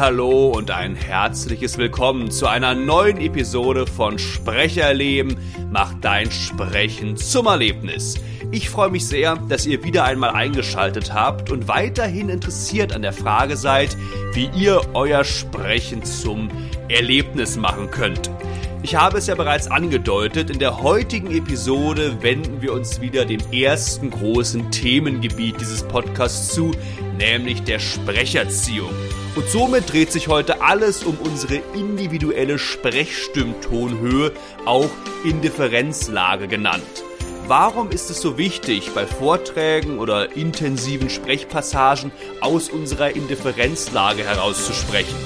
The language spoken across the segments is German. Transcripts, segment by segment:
Hallo und ein herzliches Willkommen zu einer neuen Episode von Sprecherleben. Mach dein Sprechen zum Erlebnis. Ich freue mich sehr, dass ihr wieder einmal eingeschaltet habt und weiterhin interessiert an der Frage seid, wie ihr euer Sprechen zum Erlebnis machen könnt. Ich habe es ja bereits angedeutet, in der heutigen Episode wenden wir uns wieder dem ersten großen Themengebiet dieses Podcasts zu, nämlich der Sprecherziehung. Und somit dreht sich heute alles um unsere individuelle Sprechstimmtonhöhe, auch Indifferenzlage genannt. Warum ist es so wichtig, bei Vorträgen oder intensiven Sprechpassagen aus unserer Indifferenzlage herauszusprechen?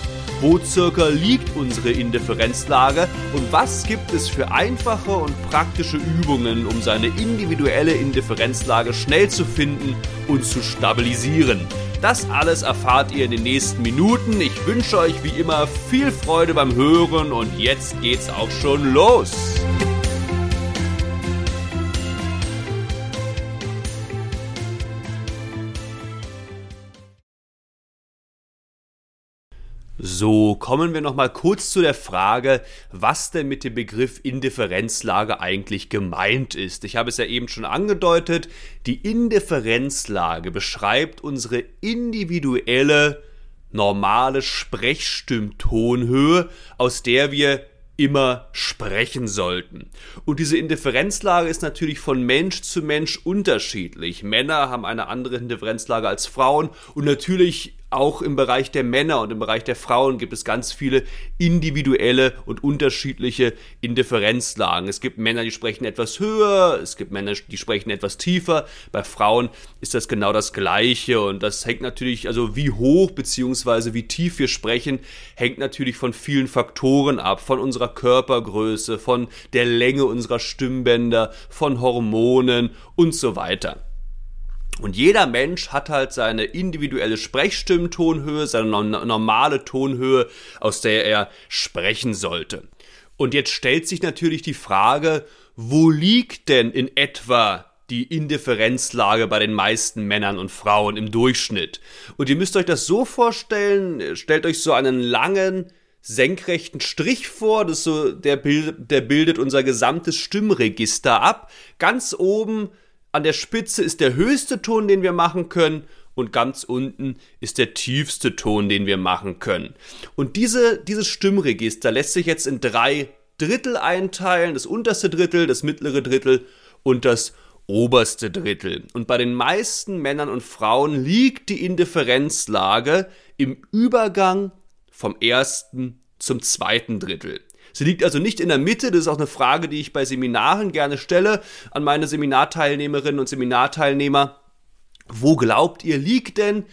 Wo circa liegt unsere Indifferenzlage und was gibt es für einfache und praktische Übungen, um seine individuelle Indifferenzlage schnell zu finden und zu stabilisieren? Das alles erfahrt ihr in den nächsten Minuten. Ich wünsche euch wie immer viel Freude beim Hören und jetzt geht's auch schon los. So, kommen wir noch mal kurz zu der Frage, was denn mit dem Begriff Indifferenzlage eigentlich gemeint ist. Ich habe es ja eben schon angedeutet, die Indifferenzlage beschreibt unsere individuelle normale Sprechstimmtonhöhe, aus der wir immer sprechen sollten. Und diese Indifferenzlage ist natürlich von Mensch zu Mensch unterschiedlich. Männer haben eine andere Indifferenzlage als Frauen und natürlich auch im Bereich der Männer und im Bereich der Frauen gibt es ganz viele individuelle und unterschiedliche Indifferenzlagen. Es gibt Männer, die sprechen etwas höher, es gibt Männer, die sprechen etwas tiefer. Bei Frauen ist das genau das Gleiche und das hängt natürlich, also wie hoch bzw. wie tief wir sprechen, hängt natürlich von vielen Faktoren ab, von unserer Körpergröße, von der Länge unserer Stimmbänder, von Hormonen und so weiter. Und jeder Mensch hat halt seine individuelle Sprechstimmtonhöhe, seine normale Tonhöhe, aus der er sprechen sollte. Und jetzt stellt sich natürlich die Frage, wo liegt denn in etwa die Indifferenzlage bei den meisten Männern und Frauen im Durchschnitt? Und ihr müsst euch das so vorstellen, stellt euch so einen langen, senkrechten Strich vor, das so, der, bild, der bildet unser gesamtes Stimmregister ab. Ganz oben an der Spitze ist der höchste Ton, den wir machen können und ganz unten ist der tiefste Ton, den wir machen können. Und diese, dieses Stimmregister lässt sich jetzt in drei Drittel einteilen, das unterste Drittel, das mittlere Drittel und das oberste Drittel. Und bei den meisten Männern und Frauen liegt die Indifferenzlage im Übergang vom ersten zum zweiten Drittel. Sie liegt also nicht in der Mitte. Das ist auch eine Frage, die ich bei Seminaren gerne stelle an meine Seminarteilnehmerinnen und Seminarteilnehmer. Wo glaubt ihr, liegt denn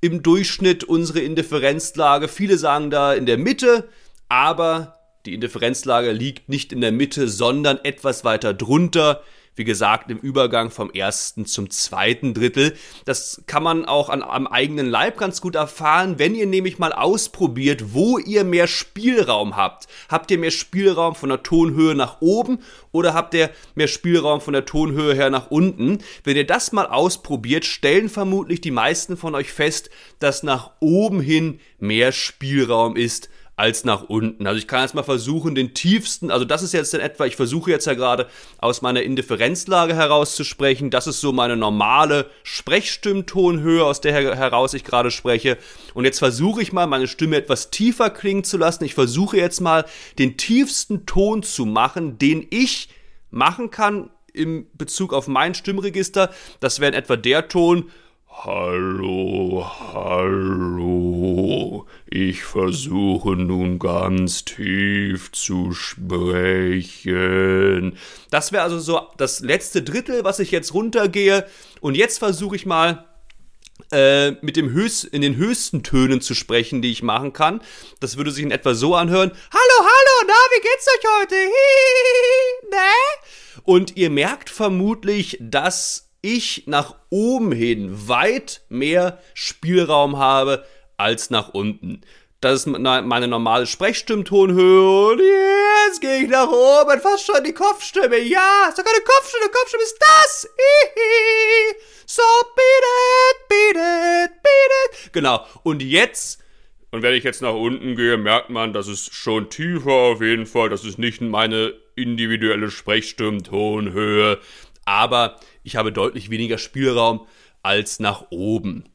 im Durchschnitt unsere Indifferenzlage? Viele sagen da in der Mitte, aber die Indifferenzlage liegt nicht in der Mitte, sondern etwas weiter drunter wie gesagt, im Übergang vom ersten zum zweiten Drittel. Das kann man auch an, am eigenen Leib ganz gut erfahren, wenn ihr nämlich mal ausprobiert, wo ihr mehr Spielraum habt. Habt ihr mehr Spielraum von der Tonhöhe nach oben oder habt ihr mehr Spielraum von der Tonhöhe her nach unten? Wenn ihr das mal ausprobiert, stellen vermutlich die meisten von euch fest, dass nach oben hin mehr Spielraum ist als nach unten. Also ich kann jetzt mal versuchen, den tiefsten, also das ist jetzt in etwa, ich versuche jetzt ja gerade aus meiner Indifferenzlage herauszusprechen. Das ist so meine normale Sprechstimmtonhöhe, aus der heraus ich gerade spreche. Und jetzt versuche ich mal, meine Stimme etwas tiefer klingen zu lassen. Ich versuche jetzt mal, den tiefsten Ton zu machen, den ich machen kann im Bezug auf mein Stimmregister. Das wäre in etwa der Ton, Hallo, hallo, ich versuche nun ganz tief zu sprechen. Das wäre also so das letzte Drittel, was ich jetzt runtergehe. Und jetzt versuche ich mal äh, mit dem höchst, in den höchsten Tönen zu sprechen, die ich machen kann. Das würde sich in etwa so anhören. Hallo, hallo, na, wie geht's euch heute? Hihihi, ne? Und ihr merkt vermutlich, dass ich nach oben hin weit mehr Spielraum habe als nach unten. Das ist meine normale Sprechstimmtonhöhe und jetzt gehe ich nach oben, fast schon die Kopfstimme. Ja, sogar eine Kopfstimme, Kopfstimme ist das. So beat it, beat it, beat it. Genau. Und jetzt Und wenn ich jetzt nach unten gehe, merkt man, das ist schon tiefer auf jeden Fall. Das ist nicht meine individuelle Sprechstimmtonhöhe. Aber ich habe deutlich weniger Spielraum als nach oben.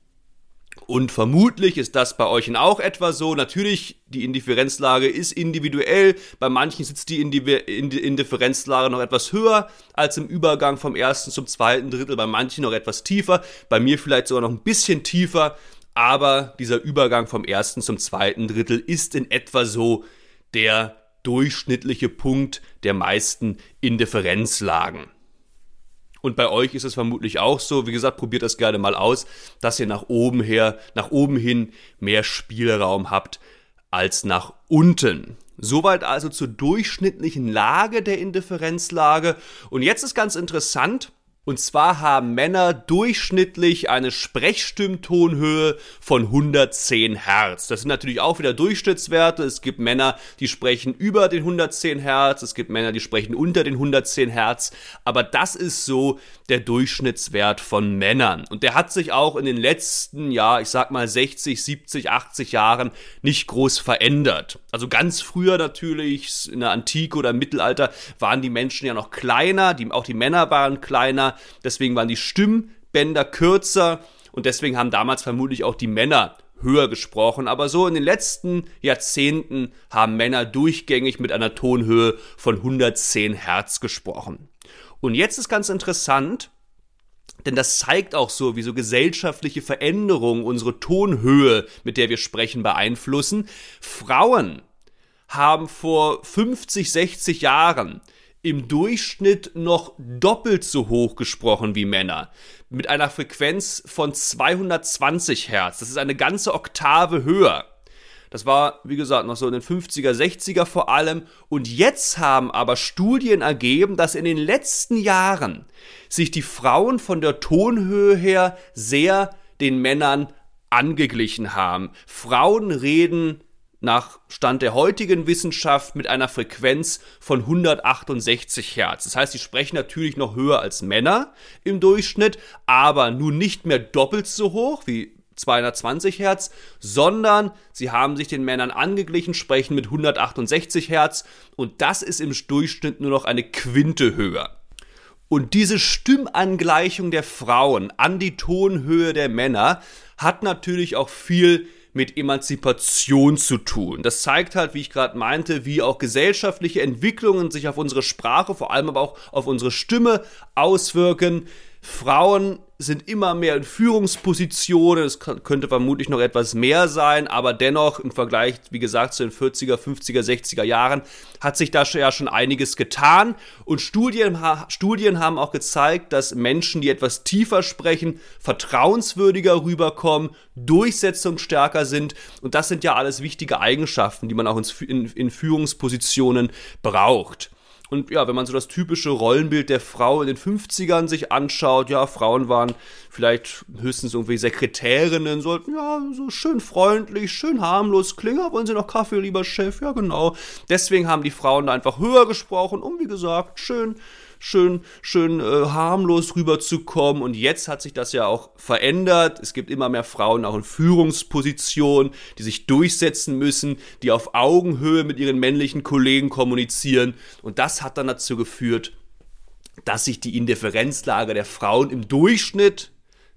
Und vermutlich ist das bei euch auch etwa so. Natürlich, die Indifferenzlage ist individuell. Bei manchen sitzt die Indifferenzlage noch etwas höher als im Übergang vom ersten zum zweiten Drittel. Bei manchen noch etwas tiefer. Bei mir vielleicht sogar noch ein bisschen tiefer. Aber dieser Übergang vom ersten zum zweiten Drittel ist in etwa so der durchschnittliche Punkt der meisten Indifferenzlagen. Und bei euch ist es vermutlich auch so. Wie gesagt, probiert das gerne mal aus, dass ihr nach oben her, nach oben hin mehr Spielraum habt als nach unten. Soweit also zur durchschnittlichen Lage der Indifferenzlage. Und jetzt ist ganz interessant, und zwar haben Männer durchschnittlich eine Sprechstimmtonhöhe von 110 Hertz. Das sind natürlich auch wieder Durchschnittswerte. Es gibt Männer, die sprechen über den 110 Hertz. Es gibt Männer, die sprechen unter den 110 Hertz. Aber das ist so der Durchschnittswert von Männern. Und der hat sich auch in den letzten, ja, ich sag mal 60, 70, 80 Jahren nicht groß verändert. Also ganz früher natürlich, in der Antike oder im Mittelalter, waren die Menschen ja noch kleiner. Die, auch die Männer waren kleiner deswegen waren die Stimmbänder kürzer und deswegen haben damals vermutlich auch die Männer höher gesprochen. Aber so in den letzten Jahrzehnten haben Männer durchgängig mit einer Tonhöhe von 110 Hertz gesprochen. Und jetzt ist ganz interessant, denn das zeigt auch so, wie so gesellschaftliche Veränderungen unsere Tonhöhe, mit der wir sprechen, beeinflussen. Frauen haben vor 50, 60 Jahren im Durchschnitt noch doppelt so hoch gesprochen wie Männer. Mit einer Frequenz von 220 Hertz. Das ist eine ganze Oktave höher. Das war, wie gesagt, noch so in den 50er, 60er vor allem. Und jetzt haben aber Studien ergeben, dass in den letzten Jahren sich die Frauen von der Tonhöhe her sehr den Männern angeglichen haben. Frauen reden nach Stand der heutigen Wissenschaft mit einer Frequenz von 168 Hertz. Das heißt, sie sprechen natürlich noch höher als Männer im Durchschnitt, aber nun nicht mehr doppelt so hoch wie 220 Hertz, sondern sie haben sich den Männern angeglichen, sprechen mit 168 Hertz und das ist im Durchschnitt nur noch eine Quinte höher. Und diese Stimmangleichung der Frauen an die Tonhöhe der Männer hat natürlich auch viel mit Emanzipation zu tun. Das zeigt halt, wie ich gerade meinte, wie auch gesellschaftliche Entwicklungen sich auf unsere Sprache, vor allem aber auch auf unsere Stimme auswirken. Frauen sind immer mehr in Führungspositionen. Es könnte vermutlich noch etwas mehr sein, aber dennoch im Vergleich, wie gesagt, zu den 40er, 50er, 60er Jahren hat sich da ja schon einiges getan. Und Studien, Studien haben auch gezeigt, dass Menschen, die etwas tiefer sprechen, vertrauenswürdiger rüberkommen, durchsetzungsstärker sind. Und das sind ja alles wichtige Eigenschaften, die man auch in, in Führungspositionen braucht. Und ja, wenn man so das typische Rollenbild der Frau in den 50ern sich anschaut, ja, Frauen waren vielleicht höchstens irgendwie Sekretärinnen, sollten ja so schön freundlich, schön harmlos klingen. Wollen Sie noch Kaffee, lieber Chef? Ja, genau. Deswegen haben die Frauen da einfach höher gesprochen, um wie gesagt, schön schön, schön äh, harmlos rüberzukommen. Und jetzt hat sich das ja auch verändert. Es gibt immer mehr Frauen auch in Führungspositionen, die sich durchsetzen müssen, die auf Augenhöhe mit ihren männlichen Kollegen kommunizieren. Und das hat dann dazu geführt, dass sich die Indifferenzlage der Frauen im Durchschnitt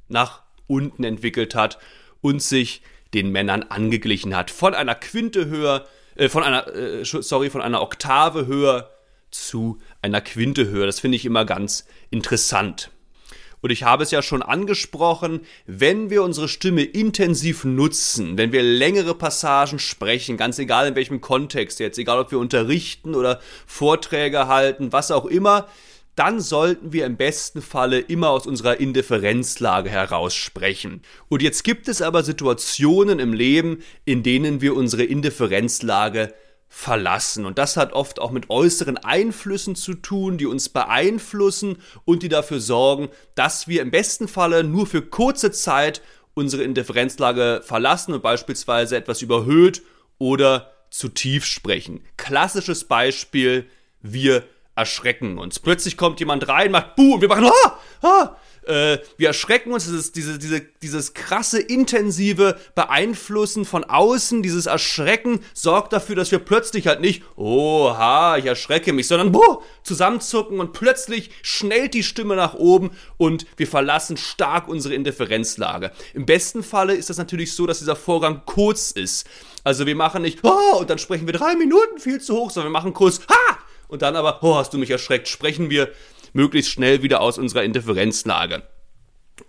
nach unten entwickelt hat und sich den Männern angeglichen hat. Von einer Quinte höher, äh, von einer, äh, sorry, von einer Oktave höher zu einer Quinte höher. Das finde ich immer ganz interessant. Und ich habe es ja schon angesprochen, wenn wir unsere Stimme intensiv nutzen, wenn wir längere Passagen sprechen, ganz egal in welchem Kontext jetzt, egal ob wir unterrichten oder Vorträge halten, was auch immer, dann sollten wir im besten Falle immer aus unserer Indifferenzlage heraus sprechen. Und jetzt gibt es aber Situationen im Leben, in denen wir unsere Indifferenzlage verlassen. Und das hat oft auch mit äußeren Einflüssen zu tun, die uns beeinflussen und die dafür sorgen, dass wir im besten Falle nur für kurze Zeit unsere Indifferenzlage verlassen und beispielsweise etwas überhöht oder zu tief sprechen. Klassisches Beispiel, wir erschrecken uns. Plötzlich kommt jemand rein, macht Buh und wir machen ah, ah, äh, wir erschrecken uns, dieses, diese, diese, dieses krasse, intensive Beeinflussen von außen, dieses Erschrecken sorgt dafür, dass wir plötzlich halt nicht, oha, ich erschrecke mich, sondern boah, zusammenzucken und plötzlich schnellt die Stimme nach oben und wir verlassen stark unsere Indifferenzlage. Im besten Falle ist das natürlich so, dass dieser Vorgang kurz ist. Also wir machen nicht, oh, und dann sprechen wir drei Minuten viel zu hoch, sondern wir machen kurz, ha! Und dann aber, oh, hast du mich erschreckt, sprechen wir möglichst schnell wieder aus unserer Indifferenzlage.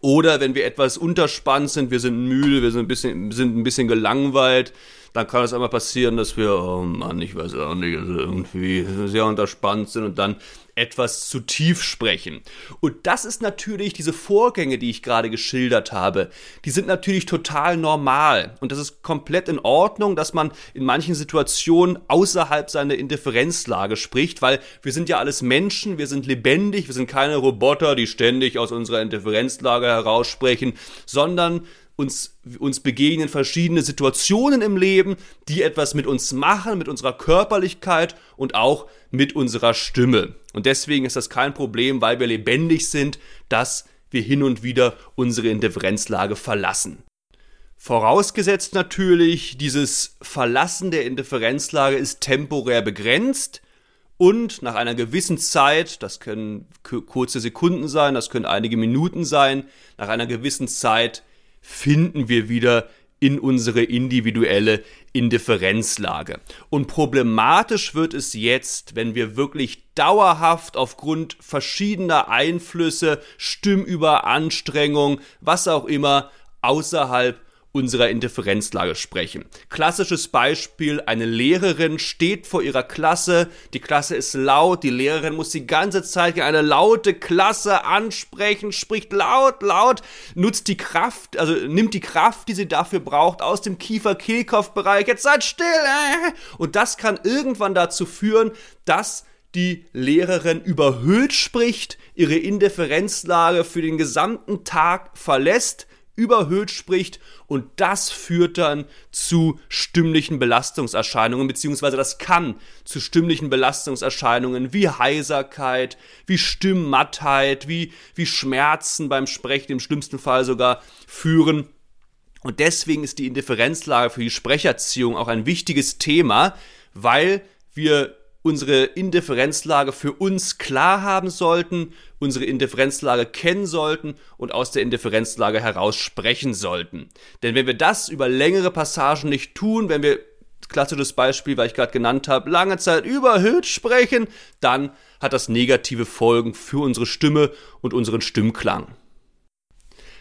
Oder wenn wir etwas unterspannt sind, wir sind müde, wir sind ein bisschen, sind ein bisschen gelangweilt, dann kann es einmal passieren, dass wir, oh Mann, ich weiß auch nicht, also irgendwie sehr unterspannt sind und dann etwas zu tief sprechen. Und das ist natürlich, diese Vorgänge, die ich gerade geschildert habe, die sind natürlich total normal. Und das ist komplett in Ordnung, dass man in manchen Situationen außerhalb seiner Indifferenzlage spricht, weil wir sind ja alles Menschen, wir sind lebendig, wir sind keine Roboter, die ständig aus unserer Indifferenzlage heraussprechen, sondern uns, uns begegnen verschiedene Situationen im Leben, die etwas mit uns machen, mit unserer Körperlichkeit und auch mit unserer Stimme. Und deswegen ist das kein Problem, weil wir lebendig sind, dass wir hin und wieder unsere Indifferenzlage verlassen. Vorausgesetzt natürlich, dieses Verlassen der Indifferenzlage ist temporär begrenzt und nach einer gewissen Zeit, das können kurze Sekunden sein, das können einige Minuten sein, nach einer gewissen Zeit finden wir wieder in unsere individuelle Indifferenzlage. Und problematisch wird es jetzt, wenn wir wirklich dauerhaft aufgrund verschiedener Einflüsse, Stimmüberanstrengung, was auch immer, außerhalb unserer Indifferenzlage sprechen. Klassisches Beispiel, eine Lehrerin steht vor ihrer Klasse, die Klasse ist laut, die Lehrerin muss die ganze Zeit eine laute Klasse ansprechen, spricht laut, laut, nutzt die Kraft, also nimmt die Kraft, die sie dafür braucht, aus dem Kiefer-Kehlkopf-Bereich, jetzt seid still, äh! und das kann irgendwann dazu führen, dass die Lehrerin überhöht spricht, ihre Indifferenzlage für den gesamten Tag verlässt, überhöht spricht und das führt dann zu stimmlichen Belastungserscheinungen, beziehungsweise das kann zu stimmlichen Belastungserscheinungen wie Heiserkeit, wie Stimmmattheit, wie, wie Schmerzen beim Sprechen, im schlimmsten Fall sogar führen. Und deswegen ist die Indifferenzlage für die Sprecherziehung auch ein wichtiges Thema, weil wir unsere Indifferenzlage für uns klar haben sollten, unsere Indifferenzlage kennen sollten und aus der Indifferenzlage heraus sprechen sollten. Denn wenn wir das über längere Passagen nicht tun, wenn wir klassisches Beispiel, weil ich gerade genannt habe, lange Zeit überhöht sprechen, dann hat das negative Folgen für unsere Stimme und unseren Stimmklang.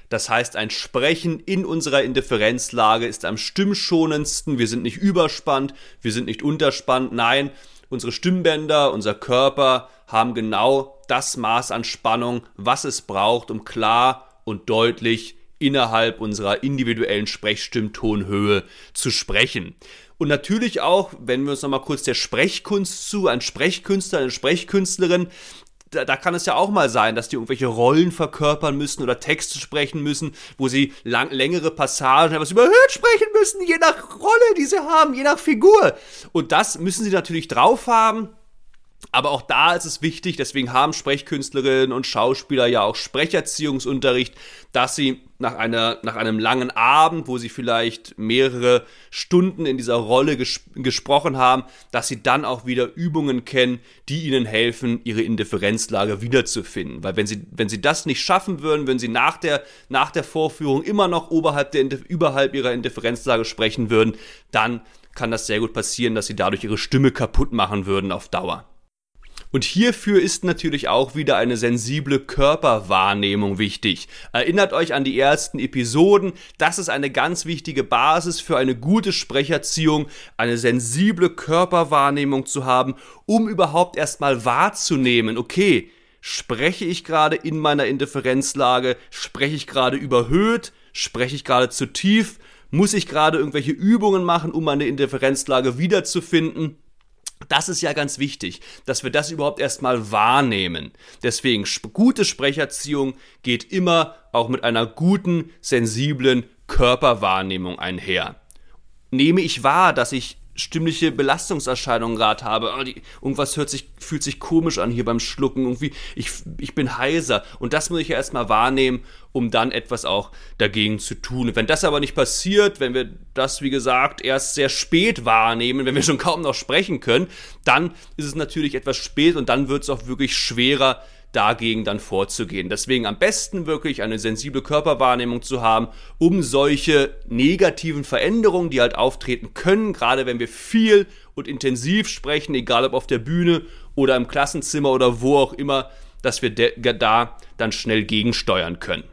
Das heißt, ein Sprechen in unserer Indifferenzlage ist am stimmschonendsten. Wir sind nicht überspannt, wir sind nicht unterspannt. Nein, Unsere Stimmbänder, unser Körper haben genau das Maß an Spannung, was es braucht, um klar und deutlich innerhalb unserer individuellen Sprechstimmtonhöhe zu sprechen. Und natürlich auch, wenn wir uns nochmal kurz der Sprechkunst zu, ein Sprechkünstler, eine Sprechkünstlerin, da, da kann es ja auch mal sein, dass die irgendwelche Rollen verkörpern müssen oder Texte sprechen müssen, wo sie lang, längere Passagen etwas überhöht sprechen müssen, je nach Rolle, die sie haben, je nach Figur. Und das müssen sie natürlich drauf haben. Aber auch da ist es wichtig, deswegen haben Sprechkünstlerinnen und Schauspieler ja auch Sprecherziehungsunterricht, dass sie nach, einer, nach einem langen Abend, wo sie vielleicht mehrere Stunden in dieser Rolle ges gesprochen haben, dass sie dann auch wieder Übungen kennen, die ihnen helfen, ihre Indifferenzlage wiederzufinden. Weil wenn sie, wenn sie das nicht schaffen würden, wenn sie nach der, nach der Vorführung immer noch oberhalb, der, überhalb ihrer Indifferenzlage sprechen würden, dann kann das sehr gut passieren, dass sie dadurch ihre Stimme kaputt machen würden auf Dauer. Und hierfür ist natürlich auch wieder eine sensible Körperwahrnehmung wichtig. Erinnert euch an die ersten Episoden, das ist eine ganz wichtige Basis für eine gute Sprecherziehung, eine sensible Körperwahrnehmung zu haben, um überhaupt erstmal wahrzunehmen, okay, spreche ich gerade in meiner Indifferenzlage, spreche ich gerade überhöht, spreche ich gerade zu tief, muss ich gerade irgendwelche Übungen machen, um meine Indifferenzlage wiederzufinden? Das ist ja ganz wichtig, dass wir das überhaupt erstmal wahrnehmen. Deswegen, gute Sprecherziehung geht immer auch mit einer guten, sensiblen Körperwahrnehmung einher. Nehme ich wahr, dass ich stimmliche Belastungserscheinungen gerade habe. Die, irgendwas hört sich, fühlt sich komisch an hier beim Schlucken. Irgendwie, ich, ich bin heiser. Und das muss ich ja erstmal wahrnehmen, um dann etwas auch dagegen zu tun. Wenn das aber nicht passiert, wenn wir das, wie gesagt, erst sehr spät wahrnehmen, wenn wir schon kaum noch sprechen können, dann ist es natürlich etwas spät und dann wird es auch wirklich schwerer, dagegen dann vorzugehen. Deswegen am besten wirklich eine sensible Körperwahrnehmung zu haben, um solche negativen Veränderungen, die halt auftreten können, gerade wenn wir viel und intensiv sprechen, egal ob auf der Bühne oder im Klassenzimmer oder wo auch immer, dass wir da dann schnell gegensteuern können.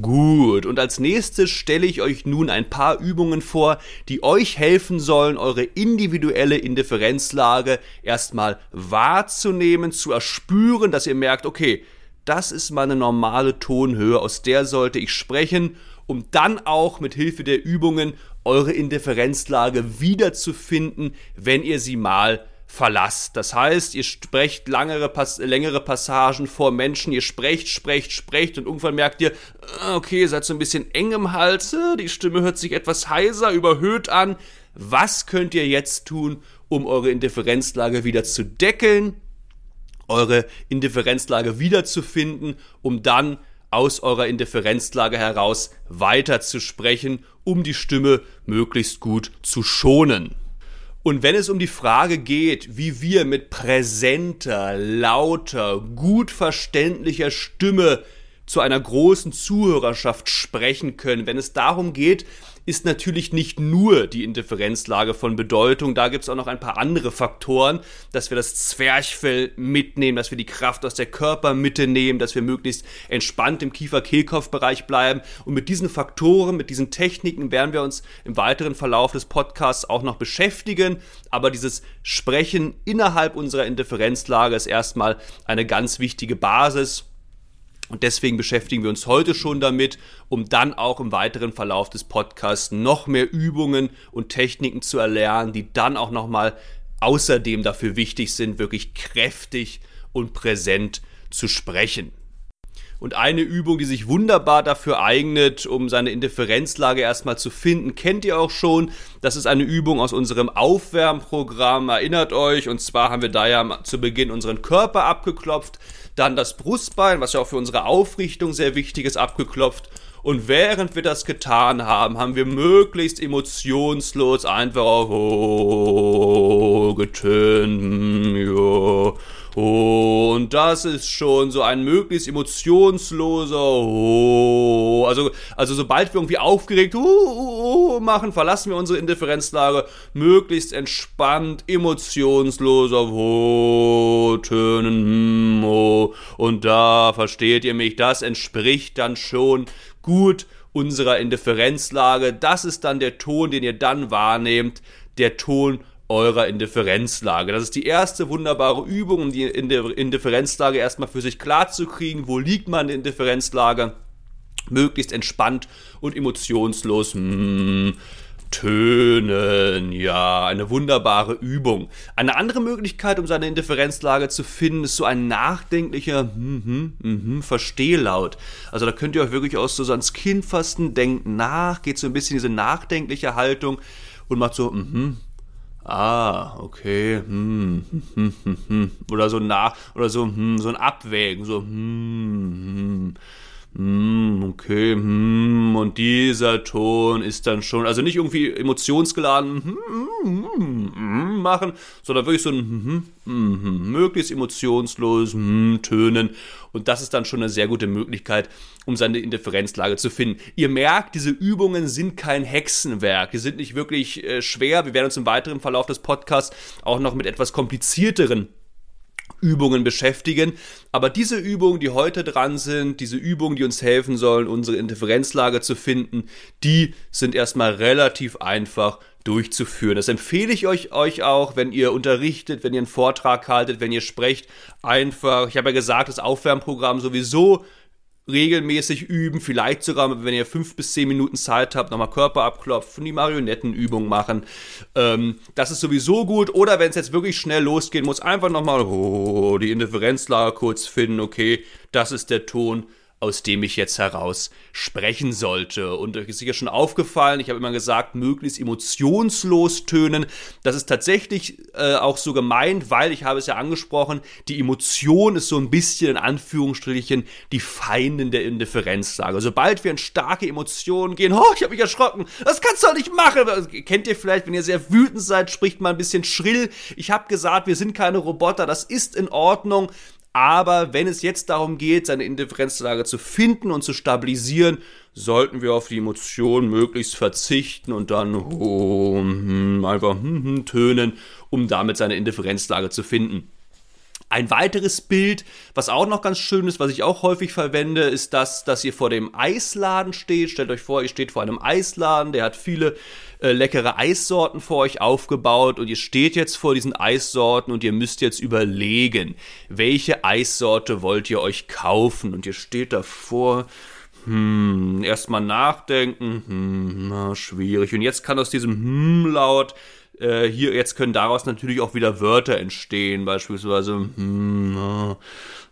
Gut, und als nächstes stelle ich euch nun ein paar Übungen vor, die euch helfen sollen, eure individuelle Indifferenzlage erstmal wahrzunehmen, zu erspüren, dass ihr merkt, okay, das ist meine normale Tonhöhe, aus der sollte ich sprechen, um dann auch mit Hilfe der Übungen eure Indifferenzlage wiederzufinden, wenn ihr sie mal verlasst. Das heißt, ihr sprecht langere, Pass längere Passagen vor Menschen, ihr sprecht, sprecht, sprecht und irgendwann merkt ihr, äh, okay, ihr seid so ein bisschen eng im Hals, die Stimme hört sich etwas heiser, überhöht an. Was könnt ihr jetzt tun, um eure Indifferenzlage wieder zu deckeln, eure Indifferenzlage wiederzufinden, um dann aus eurer Indifferenzlage heraus weiter zu sprechen, um die Stimme möglichst gut zu schonen. Und wenn es um die Frage geht, wie wir mit präsenter, lauter, gut verständlicher Stimme zu einer großen Zuhörerschaft sprechen können, wenn es darum geht, ist natürlich nicht nur die Indifferenzlage von Bedeutung. Da gibt es auch noch ein paar andere Faktoren, dass wir das Zwerchfell mitnehmen, dass wir die Kraft aus der Körpermitte nehmen, dass wir möglichst entspannt im Kiefer-Kehlkopf-Bereich bleiben. Und mit diesen Faktoren, mit diesen Techniken werden wir uns im weiteren Verlauf des Podcasts auch noch beschäftigen. Aber dieses Sprechen innerhalb unserer Indifferenzlage ist erstmal eine ganz wichtige Basis und deswegen beschäftigen wir uns heute schon damit, um dann auch im weiteren Verlauf des Podcasts noch mehr Übungen und Techniken zu erlernen, die dann auch nochmal außerdem dafür wichtig sind, wirklich kräftig und präsent zu sprechen. Und eine Übung, die sich wunderbar dafür eignet, um seine Indifferenzlage erstmal zu finden, kennt ihr auch schon. Das ist eine Übung aus unserem Aufwärmprogramm. Erinnert euch, und zwar haben wir da ja zu Beginn unseren Körper abgeklopft dann das Brustbein, was ja auch für unsere Aufrichtung sehr wichtig ist, abgeklopft. Und während wir das getan haben, haben wir möglichst emotionslos einfach auf oh, getönt. Hm, ja. Und das ist schon so ein möglichst emotionsloser oh. Also, also sobald wir irgendwie aufgeregt oh, machen, verlassen wir unsere Indifferenzlage. Möglichst entspannt, emotionsloser oh, Tönen. Oh. Und da versteht ihr mich, das entspricht dann schon gut unserer Indifferenzlage. Das ist dann der Ton, den ihr dann wahrnehmt. Der Ton eurer Indifferenzlage. Das ist die erste wunderbare Übung, um die Indifferenzlage erstmal für sich klar zu kriegen. Wo liegt man in der Indifferenzlage? Möglichst entspannt und emotionslos. Hm, tönen, ja, eine wunderbare Übung. Eine andere Möglichkeit, um seine Indifferenzlage zu finden, ist so ein nachdenklicher hm, hm, hm, Verstehlaut. Also da könnt ihr euch wirklich aus so ans Kind fassen, denkt nach, geht so ein bisschen diese nachdenkliche Haltung und macht so mhm, Ah, okay. Hm, hm, hm, hm, hm. Oder so nach, oder so, hm, so ein Abwägen, so, hm, hm. Hm, okay, hm, und dieser Ton ist dann schon, also nicht irgendwie emotionsgeladen hm machen, sondern wirklich so ein möglichst emotionslos Tönen. Und das ist dann schon eine sehr gute Möglichkeit, um seine Indifferenzlage zu finden. Ihr merkt, diese Übungen sind kein Hexenwerk. Die sind nicht wirklich äh, schwer. Wir werden uns im weiteren Verlauf des Podcasts auch noch mit etwas komplizierteren Übungen beschäftigen. Aber diese Übungen, die heute dran sind, diese Übungen, die uns helfen sollen, unsere Indifferenzlage zu finden, die sind erstmal relativ einfach durchzuführen. Das empfehle ich euch, euch auch, wenn ihr unterrichtet, wenn ihr einen Vortrag haltet, wenn ihr sprecht. Einfach, ich habe ja gesagt, das Aufwärmprogramm sowieso regelmäßig üben, vielleicht sogar, wenn ihr fünf bis zehn Minuten Zeit habt, nochmal Körper abklopfen, die Marionettenübung machen. Ähm, das ist sowieso gut. Oder wenn es jetzt wirklich schnell losgehen muss, einfach nochmal oh, die Indifferenzlage kurz finden. Okay, das ist der Ton, aus dem ich jetzt heraus sprechen sollte. Und euch ist sicher schon aufgefallen, ich habe immer gesagt, möglichst emotionslos tönen. Das ist tatsächlich äh, auch so gemeint, weil ich habe es ja angesprochen, die Emotion ist so ein bisschen in Anführungsstrichen die Feindin der Indifferenzlage. Sobald wir in starke Emotionen gehen, oh, ich habe mich erschrocken, das kannst du doch nicht machen. Kennt ihr vielleicht, wenn ihr sehr wütend seid, spricht mal ein bisschen schrill. Ich habe gesagt, wir sind keine Roboter, das ist in Ordnung. Aber wenn es jetzt darum geht, seine Indifferenzlage zu finden und zu stabilisieren, sollten wir auf die Emotionen möglichst verzichten und dann oh, hm, einfach hm, hm, tönen, um damit seine Indifferenzlage zu finden. Ein weiteres Bild, was auch noch ganz schön ist, was ich auch häufig verwende, ist das, dass ihr vor dem Eisladen steht. Stellt euch vor, ihr steht vor einem Eisladen, der hat viele äh, leckere Eissorten vor euch aufgebaut und ihr steht jetzt vor diesen Eissorten und ihr müsst jetzt überlegen, welche Eissorte wollt ihr euch kaufen und ihr steht davor. Hm, erstmal nachdenken, hm, na, schwierig. Und jetzt kann aus diesem hm laut äh, hier, jetzt können daraus natürlich auch wieder Wörter entstehen, beispielsweise, hm,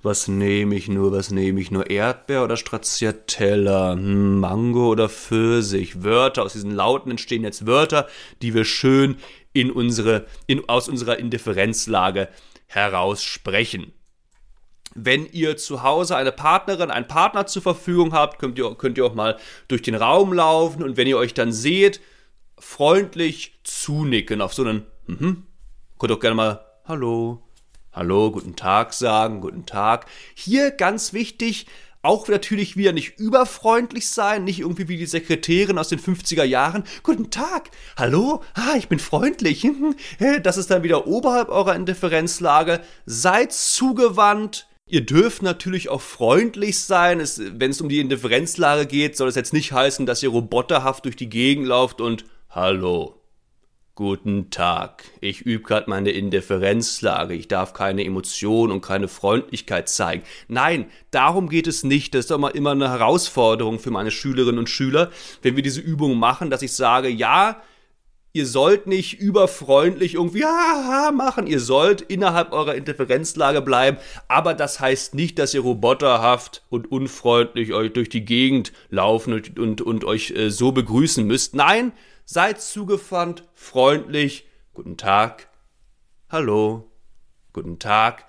was nehme ich nur, was nehme ich nur, Erdbeer oder Stracciatella, hm, Mango oder Pfirsich, Wörter, aus diesen Lauten entstehen jetzt Wörter, die wir schön in unsere, in, aus unserer Indifferenzlage heraus sprechen. Wenn ihr zu Hause eine Partnerin, einen Partner zur Verfügung habt, könnt ihr, könnt ihr auch mal durch den Raum laufen und wenn ihr euch dann seht, freundlich zunicken auf so einen, mhm, könnt auch gerne mal Hallo, Hallo, guten Tag sagen, guten Tag. Hier ganz wichtig, auch natürlich wieder nicht überfreundlich sein, nicht irgendwie wie die Sekretärin aus den 50er Jahren. Guten Tag, hallo, ah, ich bin freundlich. Das ist dann wieder oberhalb eurer Indifferenzlage. Seid zugewandt. Ihr dürft natürlich auch freundlich sein. wenn es um die Indifferenzlage geht, soll es jetzt nicht heißen, dass ihr roboterhaft durch die Gegend lauft und Hallo. Guten Tag. Ich übe gerade meine Indifferenzlage. Ich darf keine Emotion und keine Freundlichkeit zeigen. Nein, darum geht es nicht. Das ist doch mal immer eine Herausforderung für meine Schülerinnen und Schüler, wenn wir diese Übung machen, dass ich sage, ja, ihr sollt nicht überfreundlich irgendwie haha machen. Ihr sollt innerhalb eurer Indifferenzlage bleiben. Aber das heißt nicht, dass ihr roboterhaft und unfreundlich euch durch die Gegend laufen und, und, und euch äh, so begrüßen müsst. Nein, Seid zugewandt, freundlich, guten Tag, hallo, guten Tag.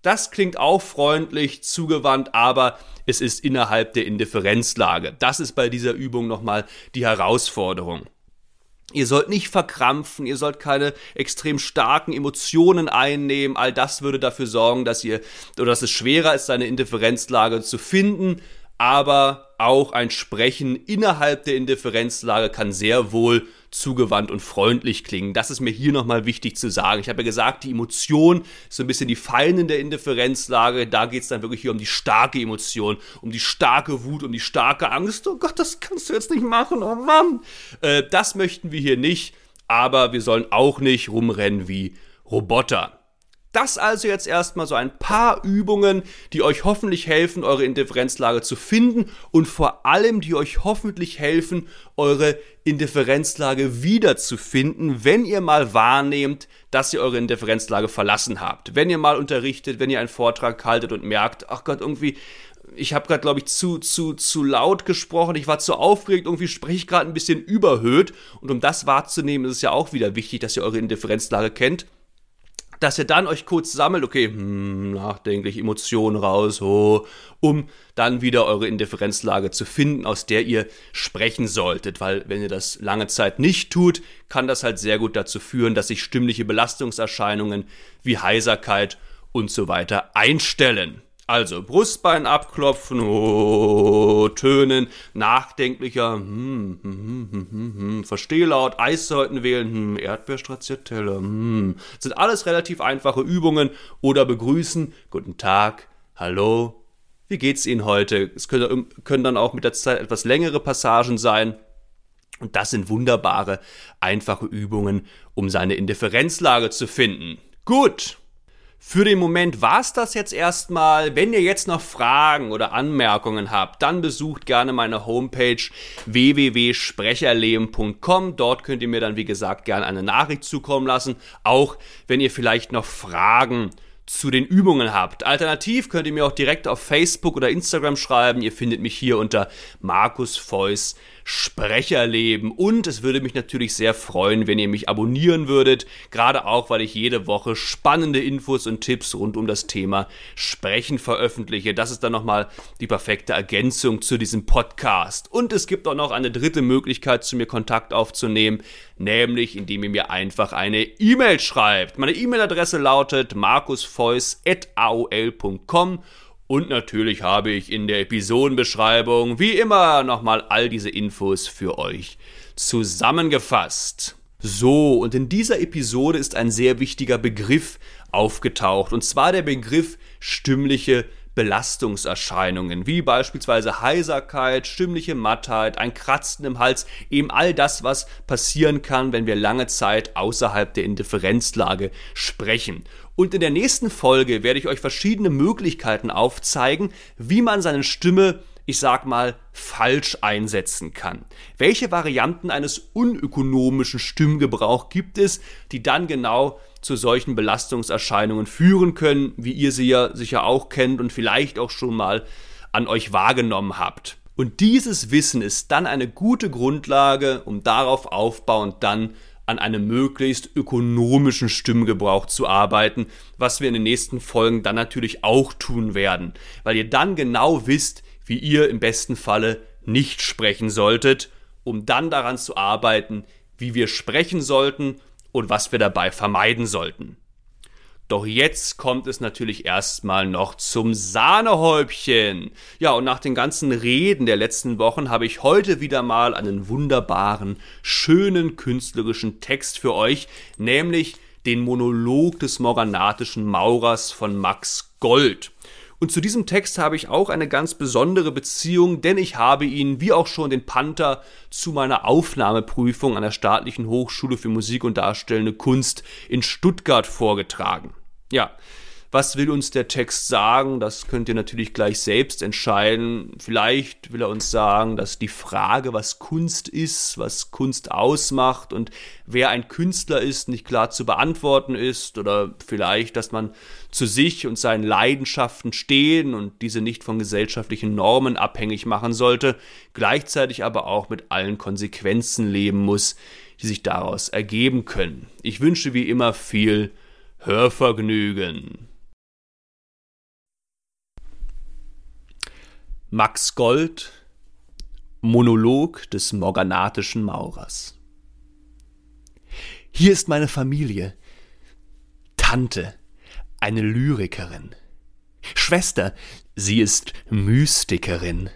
Das klingt auch freundlich, zugewandt, aber es ist innerhalb der Indifferenzlage. Das ist bei dieser Übung nochmal die Herausforderung. Ihr sollt nicht verkrampfen, ihr sollt keine extrem starken Emotionen einnehmen. All das würde dafür sorgen, dass ihr oder dass es schwerer ist, seine Indifferenzlage zu finden aber auch ein Sprechen innerhalb der Indifferenzlage kann sehr wohl zugewandt und freundlich klingen. Das ist mir hier nochmal wichtig zu sagen. Ich habe ja gesagt, die Emotion ist so ein bisschen die Feindin der Indifferenzlage. Da geht es dann wirklich hier um die starke Emotion, um die starke Wut, um die starke Angst. Oh Gott, das kannst du jetzt nicht machen, oh Mann. Äh, das möchten wir hier nicht, aber wir sollen auch nicht rumrennen wie Roboter. Das also jetzt erstmal so ein paar Übungen, die euch hoffentlich helfen, eure Indifferenzlage zu finden und vor allem, die euch hoffentlich helfen, eure Indifferenzlage wiederzufinden, wenn ihr mal wahrnehmt, dass ihr eure Indifferenzlage verlassen habt. Wenn ihr mal unterrichtet, wenn ihr einen Vortrag haltet und merkt, ach Gott, irgendwie ich habe gerade, glaube ich, zu, zu, zu laut gesprochen, ich war zu aufgeregt, irgendwie spreche ich gerade ein bisschen überhöht. Und um das wahrzunehmen, ist es ja auch wieder wichtig, dass ihr eure Indifferenzlage kennt dass ihr dann euch kurz sammelt, okay, hm, nachdenklich, Emotionen raus, oh, um dann wieder eure Indifferenzlage zu finden, aus der ihr sprechen solltet. Weil wenn ihr das lange Zeit nicht tut, kann das halt sehr gut dazu führen, dass sich stimmliche Belastungserscheinungen wie Heiserkeit und so weiter einstellen. Also Brustbein abklopfen, oh, tönen, nachdenklicher, hm, hm, hm, hm, hm, hm Verstehlaut, Eissorten wählen, hm, Erdbeerstracciatella, hm. Sind alles relativ einfache Übungen oder begrüßen, guten Tag, hallo, wie geht's Ihnen heute? Es können dann auch mit der Zeit etwas längere Passagen sein. Und das sind wunderbare, einfache Übungen, um seine Indifferenzlage zu finden. Gut, für den Moment war es das jetzt erstmal. Wenn ihr jetzt noch Fragen oder Anmerkungen habt, dann besucht gerne meine Homepage www.sprecherleben.com. Dort könnt ihr mir dann, wie gesagt, gerne eine Nachricht zukommen lassen. Auch wenn ihr vielleicht noch Fragen zu den Übungen habt. Alternativ könnt ihr mir auch direkt auf Facebook oder Instagram schreiben. Ihr findet mich hier unter Markus Feuss Sprecherleben. Und es würde mich natürlich sehr freuen, wenn ihr mich abonnieren würdet. Gerade auch, weil ich jede Woche spannende Infos und Tipps rund um das Thema Sprechen veröffentliche. Das ist dann nochmal die perfekte Ergänzung zu diesem Podcast. Und es gibt auch noch eine dritte Möglichkeit, zu mir Kontakt aufzunehmen, nämlich indem ihr mir einfach eine E-Mail schreibt. Meine E-Mail-Adresse lautet markusfeuss.aol.com und natürlich habe ich in der Episodenbeschreibung wie immer nochmal all diese Infos für euch zusammengefasst. So, und in dieser Episode ist ein sehr wichtiger Begriff aufgetaucht, und zwar der Begriff stimmliche Belastungserscheinungen, wie beispielsweise Heiserkeit, stimmliche Mattheit, ein Kratzen im Hals, eben all das, was passieren kann, wenn wir lange Zeit außerhalb der Indifferenzlage sprechen. Und in der nächsten Folge werde ich euch verschiedene Möglichkeiten aufzeigen, wie man seine Stimme ich sag mal, falsch einsetzen kann. Welche Varianten eines unökonomischen Stimmgebrauch gibt es, die dann genau zu solchen Belastungserscheinungen führen können, wie ihr sie ja sicher auch kennt und vielleicht auch schon mal an euch wahrgenommen habt. Und dieses Wissen ist dann eine gute Grundlage, um darauf aufbauend dann an einem möglichst ökonomischen Stimmgebrauch zu arbeiten, was wir in den nächsten Folgen dann natürlich auch tun werden, weil ihr dann genau wisst, wie ihr im besten Falle nicht sprechen solltet, um dann daran zu arbeiten, wie wir sprechen sollten und was wir dabei vermeiden sollten. Doch jetzt kommt es natürlich erstmal noch zum Sahnehäubchen. Ja, und nach den ganzen Reden der letzten Wochen habe ich heute wieder mal einen wunderbaren, schönen künstlerischen Text für euch, nämlich den Monolog des morganatischen Maurers von Max Gold. Und zu diesem Text habe ich auch eine ganz besondere Beziehung, denn ich habe ihn, wie auch schon den Panther, zu meiner Aufnahmeprüfung an der Staatlichen Hochschule für Musik und Darstellende Kunst in Stuttgart vorgetragen. Ja, was will uns der Text sagen? Das könnt ihr natürlich gleich selbst entscheiden. Vielleicht will er uns sagen, dass die Frage, was Kunst ist, was Kunst ausmacht und wer ein Künstler ist, nicht klar zu beantworten ist. Oder vielleicht, dass man zu sich und seinen Leidenschaften stehen und diese nicht von gesellschaftlichen Normen abhängig machen sollte, gleichzeitig aber auch mit allen Konsequenzen leben muss, die sich daraus ergeben können. Ich wünsche wie immer viel Hörvergnügen. Max Gold Monolog des morganatischen Maurers Hier ist meine Familie. Tante, eine Lyrikerin. Schwester, sie ist Mystikerin.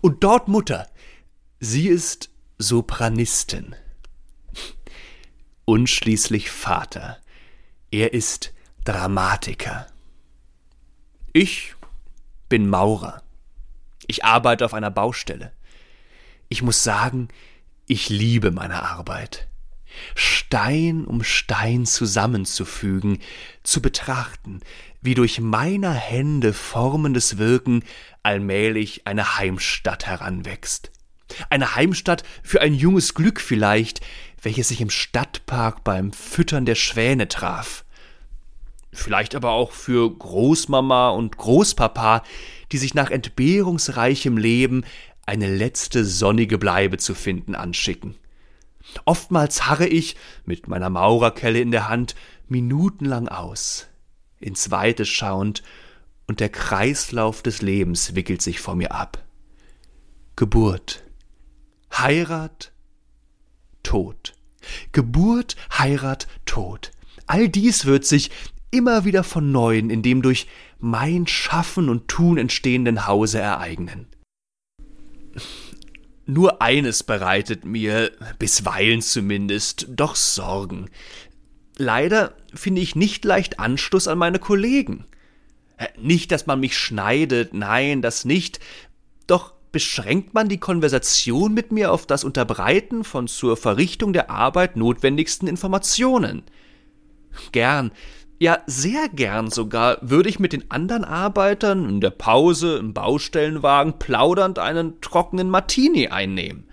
Und dort Mutter, sie ist Sopranistin. Und schließlich Vater, er ist Dramatiker. Ich bin Maurer. Ich arbeite auf einer Baustelle. Ich muss sagen, ich liebe meine Arbeit. Stein um Stein zusammenzufügen, zu betrachten, wie durch meiner Hände formendes Wirken allmählich eine Heimstatt heranwächst. Eine Heimstatt für ein junges Glück vielleicht, welches sich im Stadtpark beim Füttern der Schwäne traf vielleicht aber auch für Großmama und Großpapa, die sich nach entbehrungsreichem Leben eine letzte sonnige Bleibe zu finden anschicken. Oftmals harre ich, mit meiner Maurerkelle in der Hand, minutenlang aus, ins Weite schauend, und der Kreislauf des Lebens wickelt sich vor mir ab. Geburt, Heirat, Tod. Geburt, Heirat, Tod. All dies wird sich immer wieder von neuem in dem durch mein Schaffen und Tun entstehenden Hause ereignen. Nur eines bereitet mir, bisweilen zumindest, doch Sorgen. Leider finde ich nicht leicht Anschluss an meine Kollegen. Äh, nicht, dass man mich schneidet, nein, das nicht. Doch beschränkt man die Konversation mit mir auf das Unterbreiten von zur Verrichtung der Arbeit notwendigsten Informationen. Gern ja, sehr gern sogar würde ich mit den anderen Arbeitern in der Pause im Baustellenwagen plaudernd einen trockenen Martini einnehmen.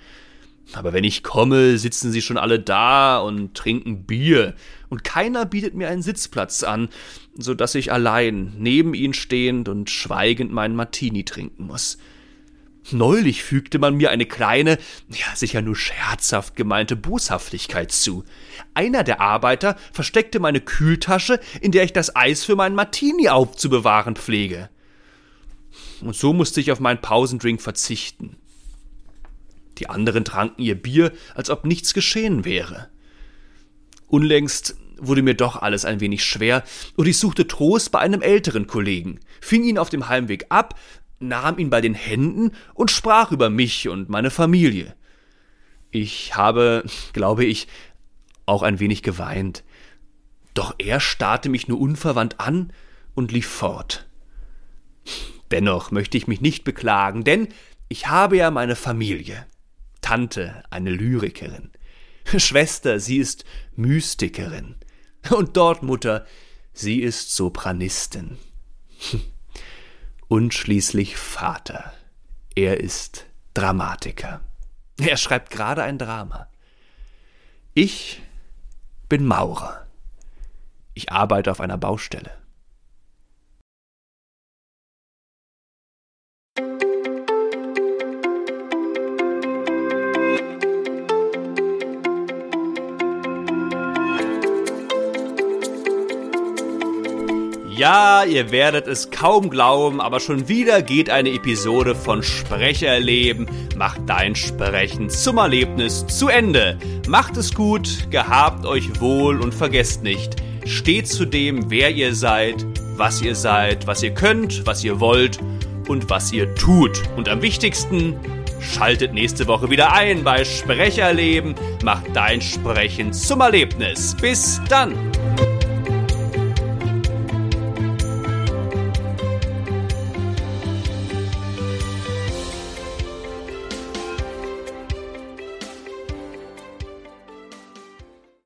Aber wenn ich komme, sitzen sie schon alle da und trinken Bier, und keiner bietet mir einen Sitzplatz an, so dass ich allein neben ihnen stehend und schweigend meinen Martini trinken muss. Neulich fügte man mir eine kleine, ja sicher nur scherzhaft gemeinte Boshaftigkeit zu. Einer der Arbeiter versteckte meine Kühltasche, in der ich das Eis für meinen Martini aufzubewahren pflege. Und so musste ich auf meinen Pausendrink verzichten. Die anderen tranken ihr Bier, als ob nichts geschehen wäre. Unlängst wurde mir doch alles ein wenig schwer, und ich suchte Trost bei einem älteren Kollegen, fing ihn auf dem Heimweg ab, nahm ihn bei den Händen und sprach über mich und meine Familie. Ich habe, glaube ich, auch ein wenig geweint. Doch er starrte mich nur unverwandt an und lief fort. Dennoch möchte ich mich nicht beklagen, denn ich habe ja meine Familie. Tante, eine Lyrikerin. Schwester, sie ist Mystikerin. Und dort Mutter, sie ist Sopranistin. Und schließlich Vater. Er ist Dramatiker. Er schreibt gerade ein Drama. Ich bin Maurer. Ich arbeite auf einer Baustelle. Ja, ihr werdet es kaum glauben, aber schon wieder geht eine Episode von Sprecherleben. Macht dein Sprechen zum Erlebnis zu Ende. Macht es gut, gehabt euch wohl und vergesst nicht, steht zu dem, wer ihr seid, was ihr seid, was ihr könnt, was ihr wollt und was ihr tut. Und am wichtigsten, schaltet nächste Woche wieder ein bei Sprecherleben. Macht dein Sprechen zum Erlebnis. Bis dann!